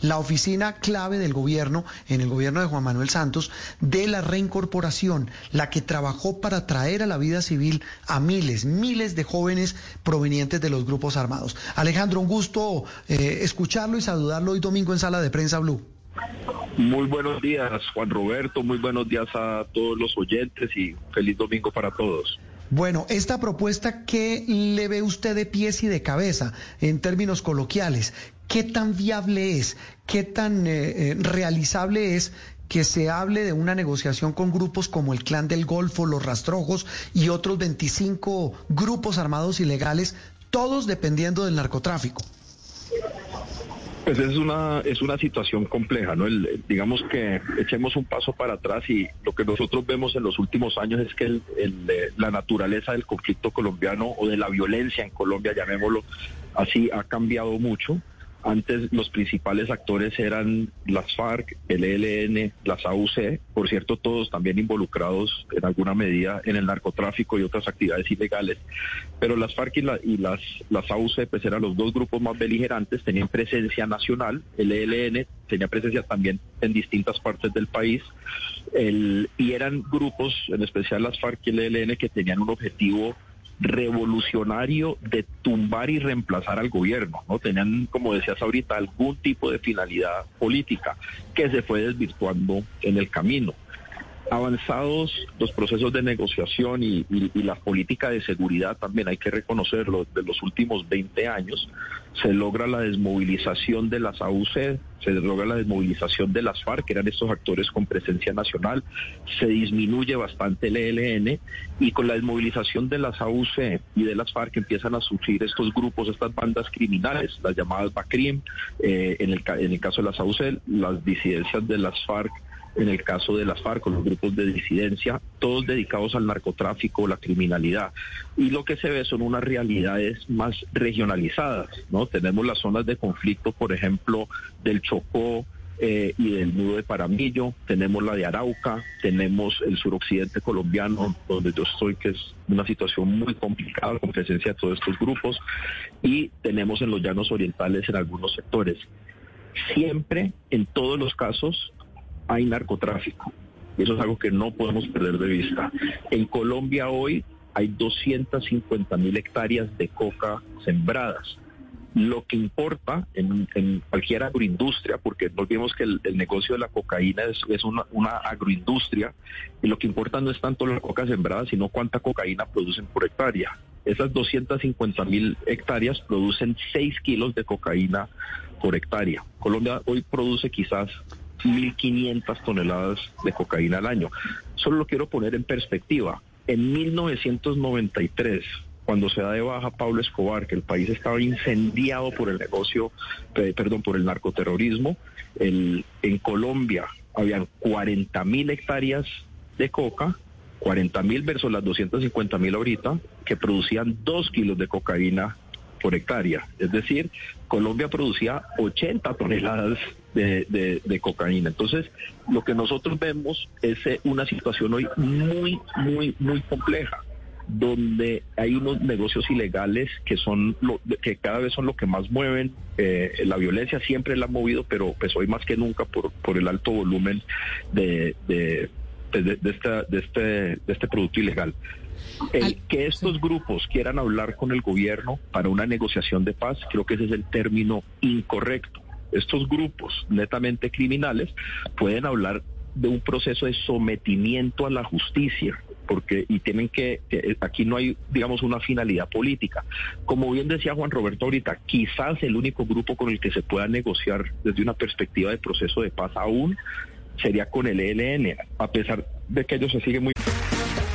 la oficina clave del gobierno, en el gobierno de Juan Manuel Santos, de la reincorporación, la que trabajó para traer a la vida civil a miles, miles de jóvenes provenientes de los grupos armados. Alejandro, un gusto eh, escucharlo y saludarlo hoy domingo en Sala de Prensa Blue. Muy buenos días, Juan Roberto, muy buenos días a todos los oyentes y feliz domingo para todos. Bueno, esta propuesta, ¿qué le ve usted de pies y de cabeza en términos coloquiales? ¿Qué tan viable es? ¿Qué tan eh, eh, realizable es que se hable de una negociación con grupos como el Clan del Golfo, los Rastrojos y otros 25 grupos armados ilegales, todos dependiendo del narcotráfico? Pues es una es una situación compleja, ¿no? digamos que echemos un paso para atrás y lo que nosotros vemos en los últimos años es que el, la naturaleza del conflicto colombiano o de la violencia en Colombia, llamémoslo así, ha cambiado mucho. Antes los principales actores eran las FARC, el ELN, las AUC, por cierto, todos también involucrados en alguna medida en el narcotráfico y otras actividades ilegales. Pero las FARC y, las, las AUC pues eran los dos grupos más beligerantes, tenían presencia nacional, el ELN tenía presencia también en distintas partes del país, y eran grupos, en especial las FARC y el ELN, que tenían un objetivo revolucionario de tumbar y reemplazar al gobierno, ¿no? Tenían, como decías ahorita, algún tipo de finalidad política que se fue desvirtuando en el camino avanzados los procesos de negociación y, la política de seguridad también hay que reconocerlo de los últimos 20 años se logra la desmovilización de las AUC se logra la desmovilización de las FARC que eran estos actores con presencia nacional se disminuye bastante el ELN y con la desmovilización de las AUC y de las FARC empiezan a surgir estos grupos estas bandas criminales las llamadas BACRIM eh, en, el, en el caso de las AUC las disidencias de las FARC en el caso de las FARC, los grupos de disidencia, todos dedicados al narcotráfico, la criminalidad. Y lo que se ve son unas realidades más regionalizadas, ¿no? Tenemos las zonas de conflicto, por ejemplo, del Chocó, eh, y del nudo de Paramillo, tenemos la de Arauca, tenemos el suroccidente colombiano, donde yo estoy, que es una situación muy complicada con presencia de todos estos grupos, y tenemos en los llanos orientales en algunos sectores. Siempre, en todos los casos, hay narcotráfico. Eso es algo que no podemos perder de vista. En Colombia hoy hay 250 mil hectáreas de coca sembradas. Lo que importa en, cualquier agroindustria, porque no olvidemos que el, negocio de la cocaína es, una, una, agroindustria, y lo que importa no es tanto la coca sembrada, sino cuánta cocaína producen por hectárea. Esas 250 mil hectáreas producen 6 kilos de cocaína por hectárea. Colombia hoy produce quizás 1.500 toneladas de cocaína al año. Solo lo quiero poner en perspectiva. En 1993, cuando se da de baja Pablo Escobar, que el país estaba incendiado por el negocio, perdón, por el narcoterrorismo, en Colombia habían 40 mil hectáreas de coca, 40 mil versus las 250 mil ahorita, que producían 2 kilos de cocaína por hectárea. Es decir, Colombia producía 80 toneladas de, cocaína. Entonces, lo que nosotros vemos es eh, una situación hoy muy, muy, muy compleja donde hay unos negocios ilegales que son lo, que cada vez son lo que más mueven eh, la violencia siempre la ha movido pero pues hoy más que nunca por, por el alto volumen de, de, de, esta, de, este, de este producto ilegal el que estos grupos quieran hablar con el gobierno para una negociación de paz, creo que ese es el término incorrecto. Estos grupos netamente criminales pueden hablar de un proceso de sometimiento a la justicia, porque y tienen que, aquí no hay digamos una finalidad política como bien decía Juan Roberto ahorita quizás el único grupo con el que se pueda negociar desde una perspectiva de proceso de paz aún sería con el ELN a pesar de que ellos se siguen muy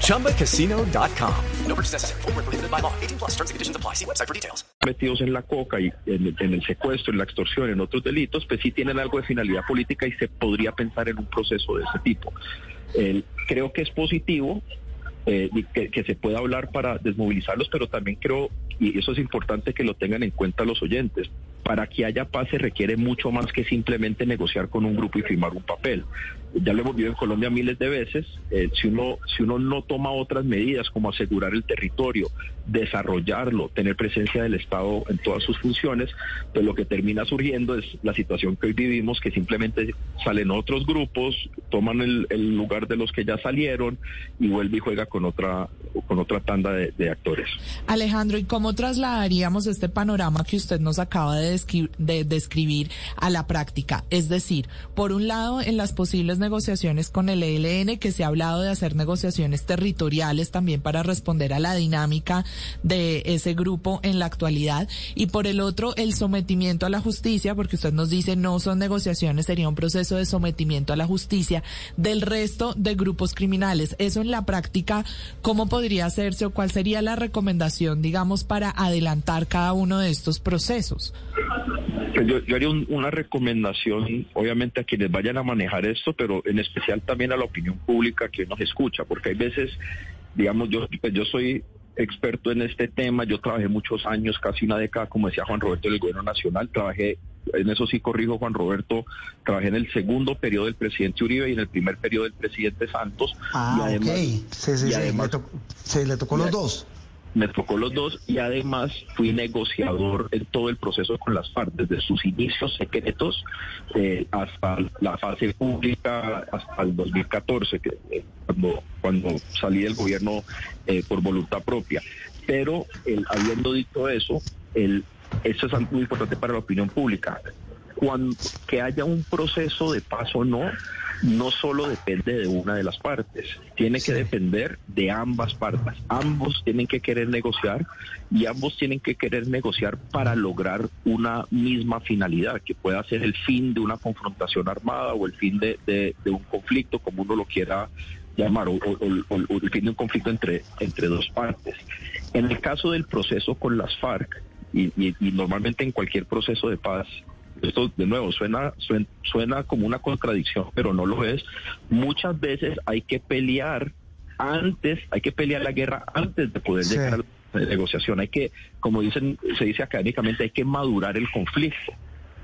ChumbaCasino.com. No purchase necessary. Forward, prohibited by law. 18 plus terms and conditions apply. See website for details. Metidos en la coca y en, en, el secuestro, en la extorsión, en otros delitos, pues sí tienen algo de finalidad política y se podría pensar en un proceso de ese tipo. Eh, creo que es positivo eh, que, que, se pueda hablar para desmovilizarlos, pero también creo, y eso es importante que lo tengan en cuenta los oyentes, para que haya paz se requiere mucho más que simplemente negociar con un grupo y firmar un papel. Ya lo hemos visto en Colombia miles de veces, eh, si, uno, si uno no toma otras medidas como asegurar el territorio, desarrollarlo, tener presencia del Estado en todas sus funciones, pues lo que termina surgiendo es la situación que hoy vivimos, que simplemente salen otros grupos, toman el, lugar de los que ya salieron y vuelve y juega con otra, con otra tanda de, actores. Alejandro, ¿y cómo trasladaríamos este panorama que usted nos acaba de de describir a la práctica. Es decir, por un lado, en las posibles negociaciones con el ELN, que se ha hablado de hacer negociaciones territoriales también para responder a la dinámica de ese grupo en la actualidad. Y por el otro, el sometimiento a la justicia, porque usted nos dice no son negociaciones, sería un proceso de sometimiento a la justicia del resto de grupos criminales. Eso en la práctica, ¿cómo podría hacerse o cuál sería la recomendación, digamos, para adelantar cada uno de estos procesos? Pues yo, haría un, una recomendación, obviamente, a quienes vayan a manejar esto, pero en especial también a la opinión pública que nos escucha, porque hay veces, digamos, yo, pues yo soy experto en este tema, yo trabajé muchos años, casi una década, como decía Juan Roberto, en el gobierno nacional, trabajé, en eso sí corrijo Juan Roberto, trabajé en el segundo periodo del presidente Uribe y en el primer periodo del presidente Santos. Ah, y además, ok, sí, sí, y sí. además- le tocó, se le tocó los dos. Me tocó los dos y además fui negociador en todo el proceso con las partes, desde sus inicios secretos eh, hasta la fase pública, hasta el 2014, que, eh, cuando, cuando salí del gobierno eh, por voluntad propia. Pero habiendo dicho eso, el, eso es algo muy importante para la opinión pública. Cuando que haya un proceso de paz o no, no solo depende de una de las partes, tiene que depender de ambas partes. Ambos tienen que querer negociar y ambos tienen que querer negociar para lograr una misma finalidad, que pueda ser el fin de una confrontación armada o el fin de, de- de un conflicto, como uno lo quiera llamar, o, o- o- o el fin de un conflicto entre, entre dos partes. En el caso del proceso con las FARC, y, y- y normalmente en cualquier proceso de paz, esto de nuevo suena, suena suena como una contradicción, pero no lo es. Muchas veces hay que pelear antes, hay que pelear la guerra antes de poder Sí. llegar a la negociación. Hay que, como dicen, se dice académicamente, hay que madurar el conflicto.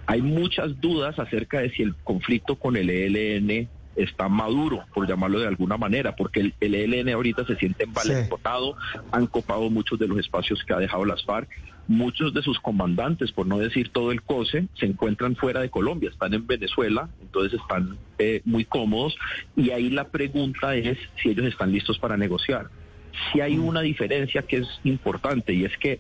Hay muchas dudas acerca de si el conflicto con el ELN está maduro, por llamarlo de alguna manera, porque el, el ELN ahorita se siente envalentonado, han copado muchos de los espacios que ha dejado las FARC, muchos de sus comandantes, por no decir todo el COSE, se encuentran fuera de Colombia, están en Venezuela, entonces están eh, muy cómodos, y ahí la pregunta es si ellos están listos para negociar. Si hay una diferencia que es importante, y es que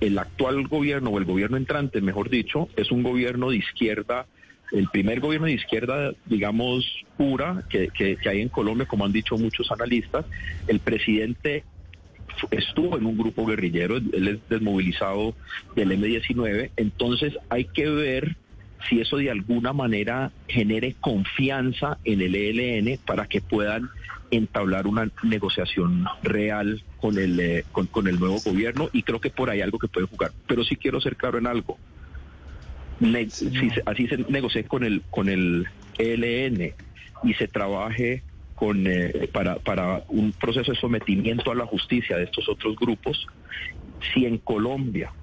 el actual gobierno o el gobierno entrante, mejor dicho, es un gobierno de izquierda, el primer gobierno de izquierda, digamos, pura que, que- que hay en Colombia, como han dicho muchos analistas. El presidente estuvo en un grupo guerrillero, él es desmovilizado del M-19, entonces hay que ver si eso de alguna manera genere confianza en el ELN para que puedan entablar una negociación real con el, eh, con, con el nuevo gobierno y creo que por ahí algo que puede jugar. Pero sí quiero ser claro en algo. Ne- si se- así se negocie con el, con el ELN y se trabaje con, eh, para, para un proceso de sometimiento a la justicia de estos otros grupos, si en Colombia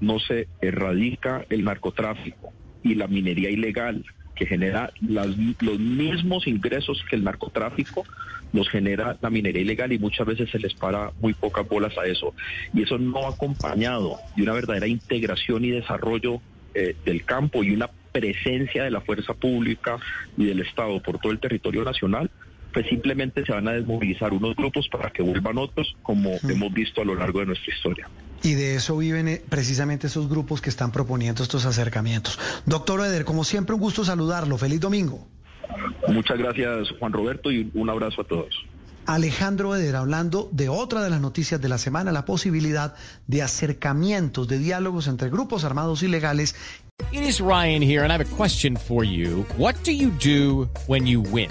no se erradica el narcotráfico y la minería ilegal que genera las- los mismos ingresos que el narcotráfico, los genera la minería ilegal y muchas veces se les para muy pocas bolas a eso. Y eso no acompañado de una verdadera integración y desarrollo eh, del campo y una presencia de la fuerza pública y del Estado por todo el territorio nacional, pues simplemente se van a desmovilizar unos grupos para que vuelvan otros, como hemos visto a lo largo de nuestra historia. Y de eso viven eh, precisamente esos grupos que están proponiendo estos acercamientos. Doctor Eder, como siempre, un gusto saludarlo. Feliz domingo. Muchas gracias, Juan Roberto, y un abrazo a todos. Alejandro Eder hablando de otra de las noticias de la semana, la posibilidad de acercamientos, de diálogos entre grupos armados ilegales. It is Ryan here, and I have a question for you. What do you do when you win?